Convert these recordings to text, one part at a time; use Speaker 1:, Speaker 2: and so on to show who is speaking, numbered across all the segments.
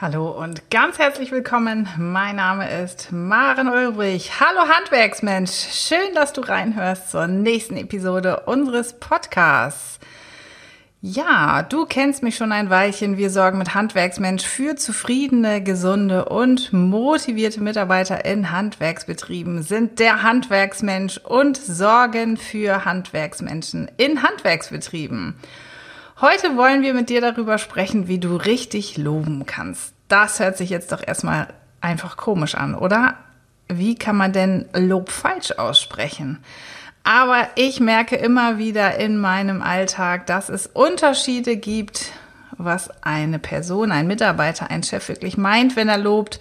Speaker 1: Hallo und ganz herzlich willkommen. Mein Name ist Maren Ulbrich. Hallo Handwerksmensch. Schön, dass du reinhörst zur nächsten Episode unseres Podcasts. Ja, du kennst mich schon ein Weilchen. Wir sorgen mit Handwerksmensch für zufriedene, gesunde und motivierte Mitarbeiter in Handwerksbetrieben, sind der Handwerksmensch und sorgen für Handwerksmenschen in Handwerksbetrieben. Heute wollen wir mit dir darüber sprechen, wie du richtig loben kannst. Das hört sich jetzt doch erstmal einfach komisch an, oder? Wie kann man denn Lob falsch aussprechen? Aber ich merke immer wieder in meinem Alltag, dass es Unterschiede gibt, was eine Person, ein Mitarbeiter, ein Chef wirklich meint, wenn er lobt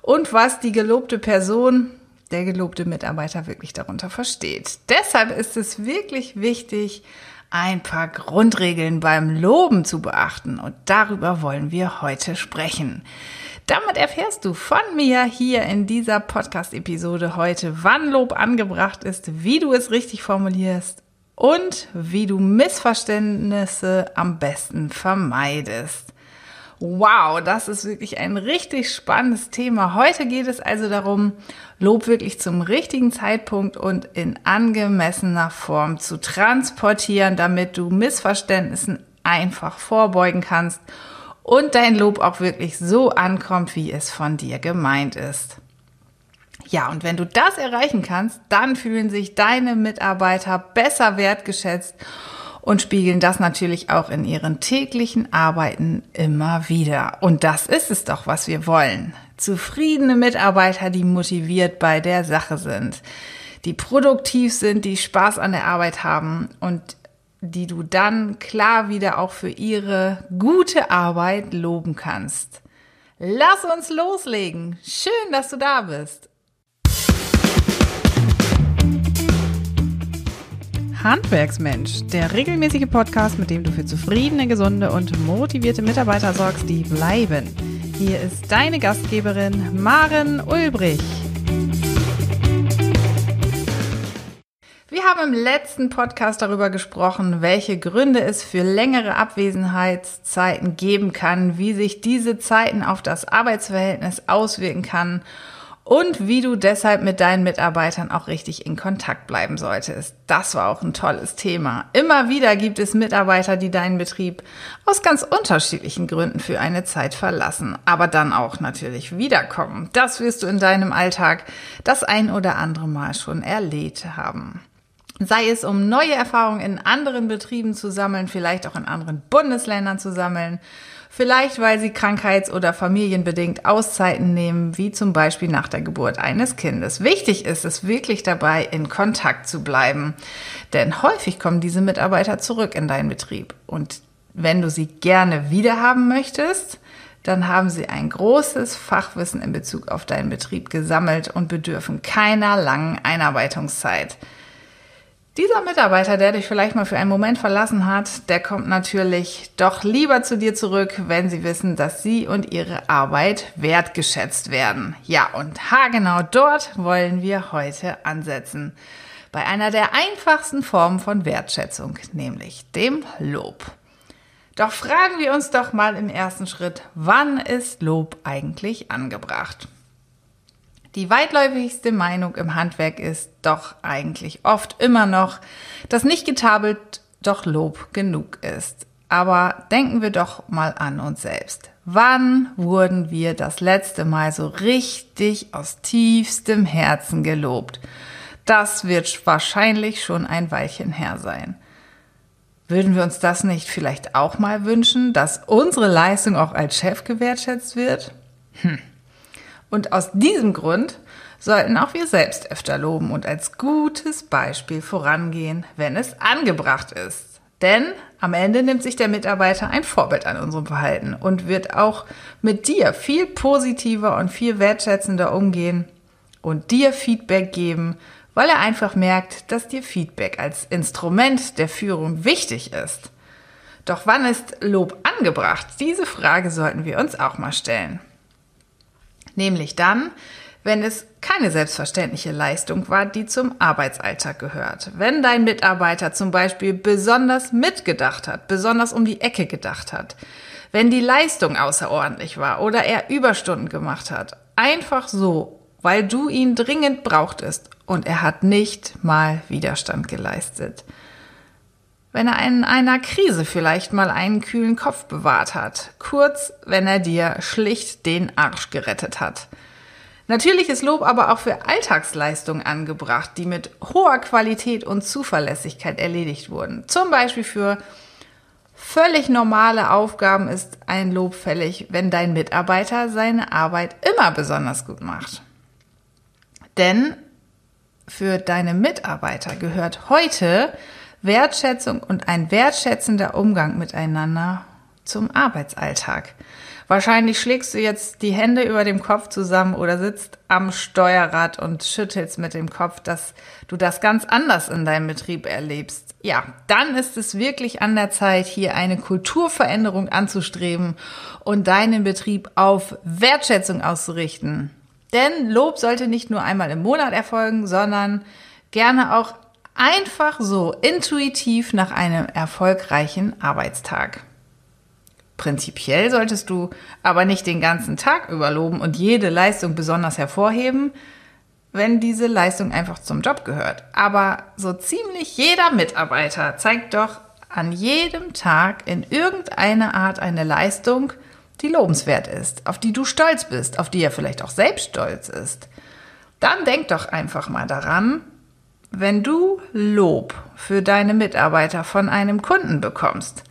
Speaker 1: und was die gelobte Person, der gelobte Mitarbeiter wirklich darunter versteht. Deshalb ist es wirklich wichtig, ein paar Grundregeln beim Loben zu beachten und darüber wollen wir heute sprechen. Damit erfährst du von mir hier in dieser Podcast-Episode heute, wann Lob angebracht ist, wie du es richtig formulierst und wie du Missverständnisse am besten vermeidest. Wow, das ist wirklich ein richtig spannendes Thema. Heute geht es also darum, Lob wirklich zum richtigen Zeitpunkt und in angemessener Form zu transportieren, damit du Missverständnissen einfach vorbeugen kannst und dein Lob auch wirklich so ankommt, wie es von dir gemeint ist. Ja, und wenn du das erreichen kannst, dann fühlen sich deine Mitarbeiter besser wertgeschätzt und spiegeln das natürlich auch in ihren täglichen Arbeiten immer wieder. Und das ist es doch, was wir wollen. Zufriedene Mitarbeiter, die motiviert bei der Sache sind, die produktiv sind, die Spaß an der Arbeit haben und die du dann klar wieder auch für ihre gute Arbeit loben kannst. Lass uns loslegen. Schön, dass du da bist. Handwerksmensch, der regelmäßige Podcast, mit dem du für zufriedene, gesunde und motivierte Mitarbeiter sorgst, die bleiben. Hier ist deine Gastgeberin Maren Ulbrich. Wir haben im letzten Podcast darüber gesprochen, welche Gründe es für längere Abwesenheitszeiten geben kann, wie sich diese Zeiten auf das Arbeitsverhältnis auswirken kann und wie du deshalb mit deinen Mitarbeitern auch richtig in Kontakt bleiben solltest. Das war auch ein tolles Thema. Immer wieder gibt es Mitarbeiter, die deinen Betrieb aus ganz unterschiedlichen Gründen für eine Zeit verlassen, aber dann auch natürlich wiederkommen. Das wirst du in deinem Alltag das ein oder andere Mal schon erlebt haben. Sei es um neue Erfahrungen in anderen Betrieben zu sammeln, vielleicht auch in anderen Bundesländern zu sammeln Vielleicht, weil sie krankheits- oder familienbedingt Auszeiten nehmen, wie zum Beispiel nach der Geburt eines Kindes. Wichtig ist es wirklich dabei, in Kontakt zu bleiben. Denn häufig kommen diese Mitarbeiter zurück in deinen Betrieb. Und wenn du sie gerne wiederhaben möchtest, dann haben sie ein großes Fachwissen in Bezug auf deinen Betrieb gesammelt und bedürfen keiner langen Einarbeitungszeit. Dieser Mitarbeiter, der dich vielleicht mal für einen Moment verlassen hat, der kommt natürlich doch lieber zu dir zurück, wenn sie wissen, dass sie und ihre Arbeit wertgeschätzt werden. Ja, und haargenau dort wollen wir heute ansetzen. Bei einer der einfachsten Formen von Wertschätzung, nämlich dem Lob. Doch fragen wir uns doch mal im ersten Schritt, wann ist Lob eigentlich angebracht? Die weitläufigste Meinung im Handwerk ist doch eigentlich oft immer noch, dass nicht getabelt doch Lob genug ist. Aber denken wir doch mal an uns selbst. Wann wurden wir das letzte Mal so richtig aus tiefstem Herzen gelobt? Das wird wahrscheinlich schon ein Weilchen her sein. Würden wir uns das nicht vielleicht auch mal wünschen, dass unsere Leistung auch als Chef gewertschätzt wird? Hm. Und aus diesem Grund sollten auch wir selbst öfter loben und als gutes Beispiel vorangehen, wenn es angebracht ist. Denn am Ende nimmt sich der Mitarbeiter ein Vorbild an unserem Verhalten und wird auch mit dir viel positiver und viel wertschätzender umgehen und dir Feedback geben, weil er einfach merkt, dass dir Feedback als Instrument der Führung wichtig ist. Doch wann ist Lob angebracht? Diese Frage sollten wir uns auch mal stellen. Nämlich dann, wenn es keine selbstverständliche Leistung war, die zum Arbeitsalltag gehört. Wenn dein Mitarbeiter zum Beispiel besonders mitgedacht hat, besonders um die Ecke gedacht hat. wenn die Leistung außerordentlich war oder er Überstunden gemacht hat. Einfach so, weil du ihn dringend brauchtest und er hat nicht mal Widerstand geleistet. Wenn er in einer Krise vielleicht mal einen kühlen Kopf bewahrt hat. Kurz, wenn er dir schlicht den Arsch gerettet hat. Natürlich ist Lob aber auch für Alltagsleistungen angebracht, die mit hoher Qualität und Zuverlässigkeit erledigt wurden. Zum Beispiel für völlig normale Aufgaben ist ein Lob fällig, wenn dein Mitarbeiter seine Arbeit immer besonders gut macht. Denn für deine Mitarbeiter gehört heute Wertschätzung und ein wertschätzender Umgang miteinander zum Arbeitsalltag. Wahrscheinlich schlägst du jetzt die Hände über dem Kopf zusammen oder sitzt am Steuerrad und schüttelst mit dem Kopf, dass du das ganz anders in deinem Betrieb erlebst. Ja, dann ist es wirklich an der Zeit, hier eine Kulturveränderung anzustreben und deinen Betrieb auf Wertschätzung auszurichten. Denn Lob sollte nicht nur einmal im Monat erfolgen, sondern gerne auch einfach so intuitiv nach einem erfolgreichen Arbeitstag. Prinzipiell solltest du aber nicht den ganzen Tag überloben und jede Leistung besonders hervorheben, wenn diese Leistung einfach zum Job gehört. Aber so ziemlich jeder Mitarbeiter zeigt doch an jedem Tag in irgendeiner Art eine Leistung, die lobenswert ist, auf die du stolz bist, auf die er vielleicht auch selbst stolz ist. Dann denk doch einfach mal daran, wenn du Lob für deine Mitarbeiter von einem Kunden bekommst,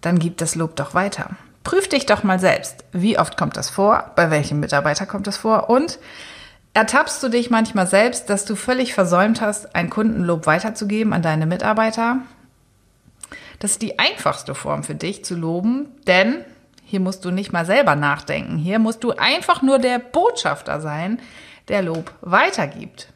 Speaker 1: dann gib das Lob doch weiter. Prüf dich doch mal selbst. Wie oft kommt das vor? Bei welchem Mitarbeiter kommt das vor? Und ertappst du dich manchmal selbst, dass du völlig versäumt hast, ein Kundenlob weiterzugeben an deine Mitarbeiter? Das ist die einfachste Form für dich zu loben, denn hier musst du nicht mal selber nachdenken. Hier musst du einfach nur der Botschafter sein, der Lob weitergibt.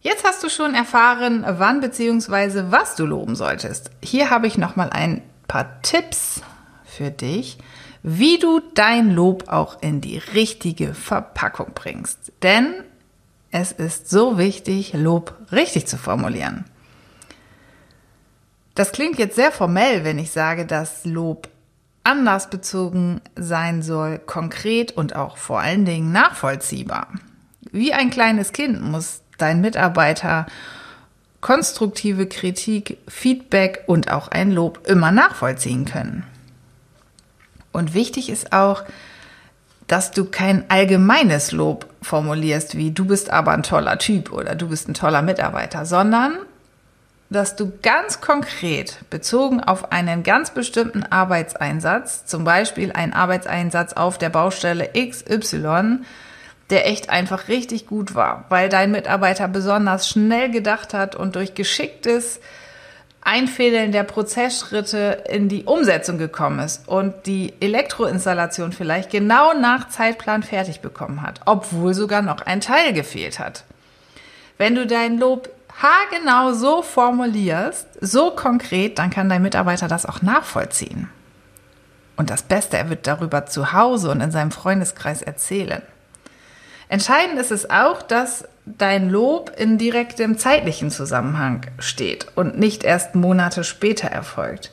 Speaker 1: Jetzt hast du schon erfahren, wann bzw. was du loben solltest. Hier habe ich noch mal ein paar Tipps für dich, wie du dein Lob auch in die richtige Verpackung bringst. Denn es ist so wichtig, Lob richtig zu formulieren. Das klingt jetzt sehr formell, wenn ich sage, dass Lob anlassbezogen sein soll, konkret und auch vor allen Dingen nachvollziehbar. Wie ein kleines Kind muss dein Mitarbeiter konstruktive Kritik, Feedback und auch ein Lob immer nachvollziehen können. Und wichtig ist auch, dass du kein allgemeines Lob formulierst, wie du bist aber ein toller Typ oder du bist ein toller Mitarbeiter, sondern dass du ganz konkret bezogen auf einen ganz bestimmten Arbeitseinsatz, zum Beispiel einen Arbeitseinsatz auf der Baustelle XY, der echt einfach richtig gut war, weil dein Mitarbeiter besonders schnell gedacht hat und durch geschicktes Einfädeln der Prozessschritte in die Umsetzung gekommen ist und die Elektroinstallation vielleicht genau nach Zeitplan fertig bekommen hat, obwohl sogar noch ein Teil gefehlt hat. Wenn du dein Lob haargenau so formulierst, so konkret, dann kann dein Mitarbeiter das auch nachvollziehen. Und das Beste, er wird darüber zu Hause und in seinem Freundeskreis erzählen. Entscheidend ist es auch, dass dein Lob in direktem zeitlichen Zusammenhang steht und nicht erst Monate später erfolgt.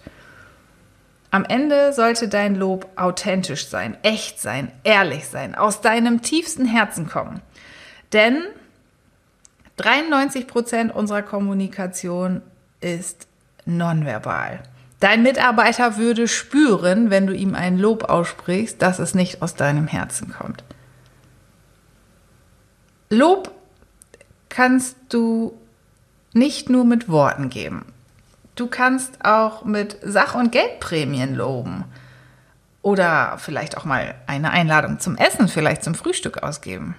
Speaker 1: Am Ende sollte dein Lob authentisch sein, echt sein, ehrlich sein, aus deinem tiefsten Herzen kommen. Denn 93 Prozent unserer Kommunikation ist nonverbal. Dein Mitarbeiter würde spüren, wenn du ihm ein Lob aussprichst, dass es nicht aus deinem Herzen kommt. Lob kannst du nicht nur mit Worten geben. Du kannst auch mit Sach- und Geldprämien loben. Oder vielleicht auch mal eine Einladung zum Essen, vielleicht zum Frühstück ausgeben.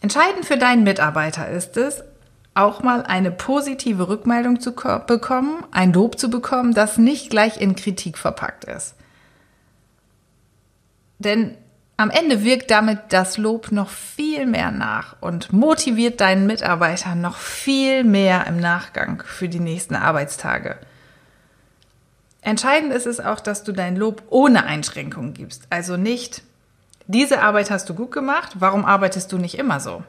Speaker 1: Entscheidend für deinen Mitarbeiter ist es, auch mal eine positive Rückmeldung zu bekommen, ein Lob zu bekommen, das nicht gleich in Kritik verpackt ist. Denn am Ende wirkt damit das Lob noch viel mehr nach und motiviert deinen Mitarbeiter noch viel mehr im Nachgang für die nächsten Arbeitstage. Entscheidend ist es auch, dass du dein Lob ohne Einschränkungen gibst. Also nicht, diese Arbeit hast du gut gemacht, warum arbeitest du nicht immer so?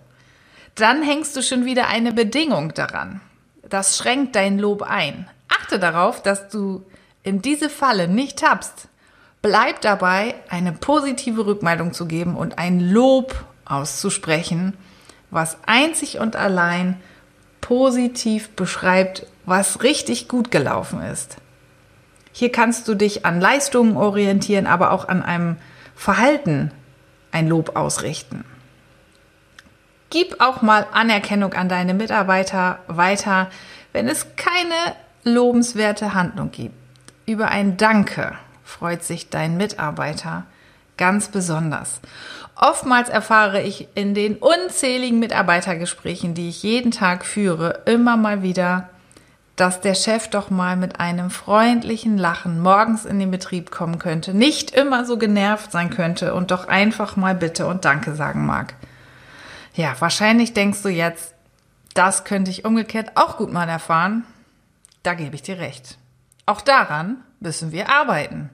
Speaker 1: Dann hängst du schon wieder eine Bedingung daran. Das schränkt dein Lob ein. Achte darauf, dass du in diese Falle nicht tappst, bleib dabei, eine positive Rückmeldung zu geben und ein Lob auszusprechen, was einzig und allein positiv beschreibt, was richtig gut gelaufen ist. Hier kannst du dich an Leistungen orientieren, aber auch an einem Verhalten ein Lob ausrichten. Gib auch mal Anerkennung an deine Mitarbeiter weiter, wenn es keine lobenswerte Handlung gibt. Über ein Danke freut sich dein Mitarbeiter ganz besonders. Oftmals erfahre ich in den unzähligen Mitarbeitergesprächen, die ich jeden Tag führe, immer mal wieder, dass der Chef doch mal mit einem freundlichen Lachen morgens in den Betrieb kommen könnte, nicht immer so genervt sein könnte und doch einfach mal Bitte und Danke sagen mag. Ja, wahrscheinlich denkst du jetzt, das könnte ich umgekehrt auch gut mal erfahren. Da gebe ich dir recht. Auch daran müssen wir arbeiten.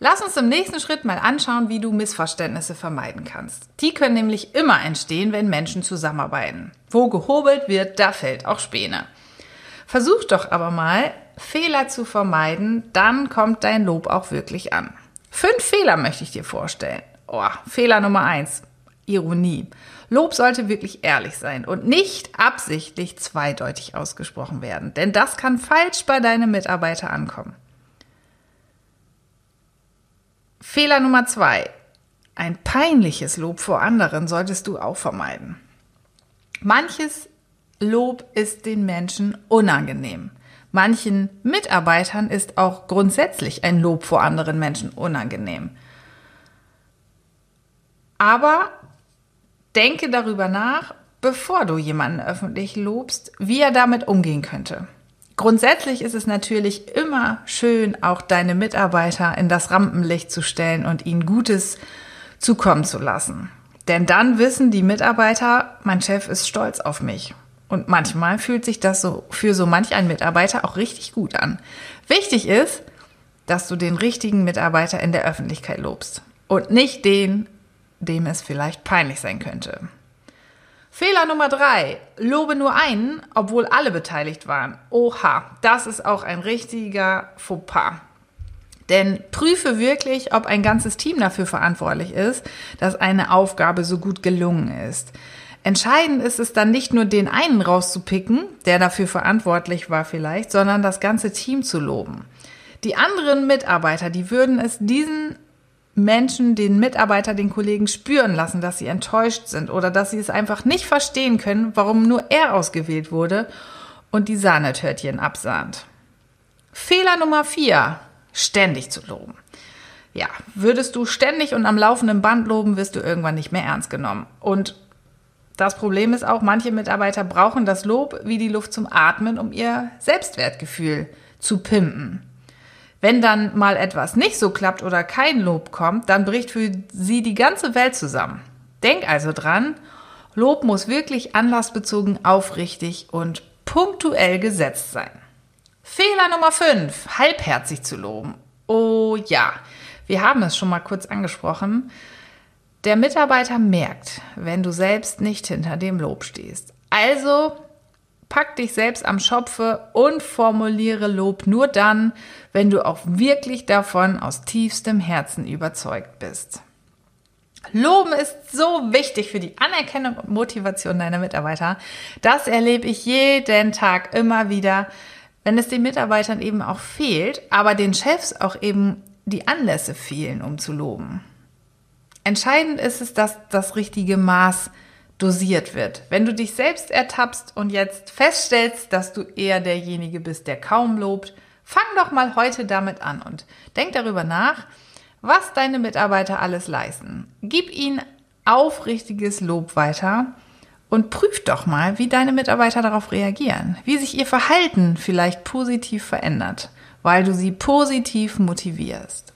Speaker 1: Lass uns im nächsten Schritt mal anschauen, wie du Missverständnisse vermeiden kannst. Die können nämlich immer entstehen, wenn Menschen zusammenarbeiten. Wo gehobelt wird, da fällt auch Späne. Versuch doch aber mal, Fehler zu vermeiden, dann kommt dein Lob auch wirklich an. Fünf Fehler möchte ich dir vorstellen. Oh, Fehler Nummer eins. Ironie. Lob sollte wirklich ehrlich sein und nicht absichtlich zweideutig ausgesprochen werden, denn das kann falsch bei deinem Mitarbeiter ankommen. Fehler Nummer zwei. Ein peinliches Lob vor anderen solltest du auch vermeiden. Manches Lob ist den Menschen unangenehm. Manchen Mitarbeitern ist auch grundsätzlich ein Lob vor anderen Menschen unangenehm. Aber denke darüber nach, bevor du jemanden öffentlich lobst, wie er damit umgehen könnte. Grundsätzlich ist es natürlich immer schön, auch deine Mitarbeiter in das Rampenlicht zu stellen und ihnen Gutes zukommen zu lassen. Denn dann wissen die Mitarbeiter, mein Chef ist stolz auf mich. Und manchmal fühlt sich das so für so manch einen Mitarbeiter auch richtig gut an. Wichtig ist, dass du den richtigen Mitarbeiter in der Öffentlichkeit lobst und nicht den, dem es vielleicht peinlich sein könnte. Fehler Nummer drei. Lobe nur einen, obwohl alle beteiligt waren. Oha, das ist auch ein richtiger Fauxpas. Denn prüfe wirklich, ob ein ganzes Team dafür verantwortlich ist, dass eine Aufgabe so gut gelungen ist. Entscheidend ist es dann nicht nur den einen rauszupicken, der dafür verantwortlich war vielleicht, sondern das ganze Team zu loben. Die anderen Mitarbeiter, die würden es diesen Menschen, den Mitarbeiter, den Kollegen spüren lassen, dass sie enttäuscht sind oder dass sie es einfach nicht verstehen können, warum nur er ausgewählt wurde und die Sahnetörtchen absahnt. Fehler Nummer vier, ständig zu loben. Ja, würdest du ständig und am laufenden Band loben, wirst du irgendwann nicht mehr ernst genommen. Und das Problem ist auch, manche Mitarbeiter brauchen das Lob wie die Luft zum Atmen, um ihr Selbstwertgefühl zu pimpen. Wenn dann mal etwas nicht so klappt oder kein Lob kommt, dann bricht für sie die ganze Welt zusammen. Denk also dran, Lob muss wirklich anlassbezogen, aufrichtig und punktuell gesetzt sein. Fehler Nummer 5, halbherzig zu loben. Oh ja, wir haben es schon mal kurz angesprochen. Der Mitarbeiter merkt, wenn du selbst nicht hinter dem Lob stehst. Also pack dich selbst am Schopfe und formuliere Lob nur dann, wenn du auch wirklich davon aus tiefstem Herzen überzeugt bist. Loben ist so wichtig für die Anerkennung und Motivation deiner Mitarbeiter. Das erlebe ich jeden Tag immer wieder, wenn es den Mitarbeitern eben auch fehlt, aber den Chefs auch eben die Anlässe fehlen, um zu loben. Entscheidend ist es, dass das richtige Maß dosiert wird. Wenn du dich selbst ertappst und jetzt feststellst, dass du eher derjenige bist, der kaum lobt, fang doch mal heute damit an und denk darüber nach, was deine Mitarbeiter alles leisten. Gib ihnen aufrichtiges Lob weiter und prüf doch mal, wie deine Mitarbeiter darauf reagieren, wie sich ihr Verhalten vielleicht positiv verändert, weil du sie positiv motivierst.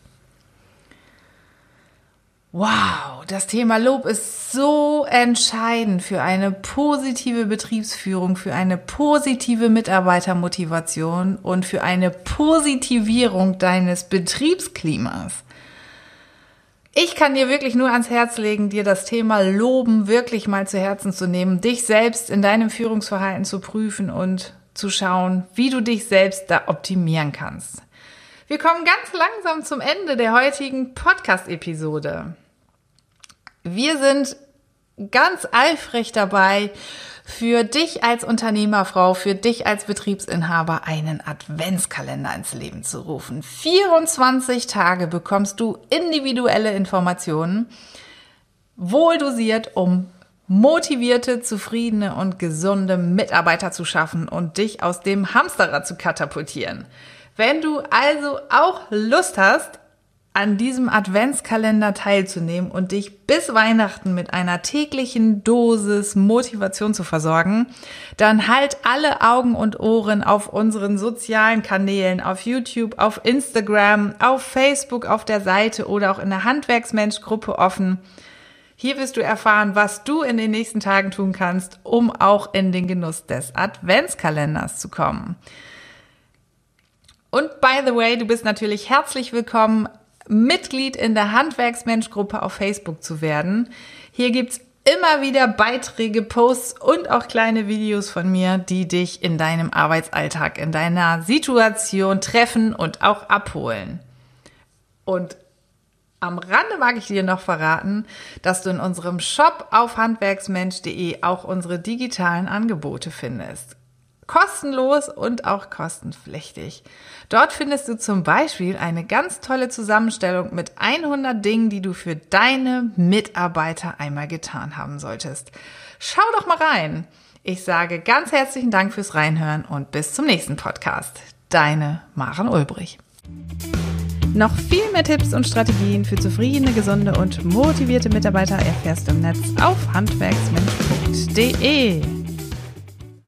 Speaker 1: Wow, das Thema Lob ist so entscheidend für eine positive Betriebsführung, für eine positive Mitarbeitermotivation und für eine Positivierung deines Betriebsklimas. Ich kann dir wirklich nur ans Herz legen, dir das Thema Loben wirklich mal zu Herzen zu nehmen, dich selbst in deinem Führungsverhalten zu prüfen und zu schauen, wie du dich selbst da optimieren kannst. Wir kommen ganz langsam zum Ende der heutigen Podcast-Episode. Wir sind ganz eifrig dabei, für dich als Unternehmerfrau, für dich als Betriebsinhaber einen Adventskalender ins Leben zu rufen. 24 Tage bekommst du individuelle Informationen, wohl dosiert, um motivierte, zufriedene und gesunde Mitarbeiter zu schaffen und dich aus dem Hamsterrad zu katapultieren. Wenn du also auch Lust hast, an diesem Adventskalender teilzunehmen und dich bis Weihnachten mit einer täglichen Dosis Motivation zu versorgen, dann halt alle Augen und Ohren auf unseren sozialen Kanälen, auf YouTube, auf Instagram, auf Facebook, auf der Seite oder auch in der Handwerksmensch-Gruppe offen. Hier wirst du erfahren, was du in den nächsten Tagen tun kannst, um auch in den Genuss des Adventskalenders zu kommen. Und by the way, du bist natürlich herzlich willkommen, Mitglied in der Handwerksmensch-Gruppe auf Facebook zu werden. Hier gibt's immer wieder Beiträge, Posts und auch kleine Videos von mir, die dich in deinem Arbeitsalltag, in deiner Situation treffen und auch abholen. Und am Rande mag ich dir noch verraten, dass du in unserem Shop auf handwerksmensch.de auch unsere digitalen Angebote findest. Kostenlos und auch kostenpflichtig. Dort findest du zum Beispiel eine ganz tolle Zusammenstellung mit 100 Dingen, die du für deine Mitarbeiter einmal getan haben solltest. Schau doch mal rein. Ich sage ganz herzlichen Dank fürs Reinhören und bis zum nächsten Podcast. Deine Maren Ulbrich. Noch viel mehr Tipps und Strategien für zufriedene, gesunde und motivierte Mitarbeiter erfährst du im Netz auf handwerksmensch.de.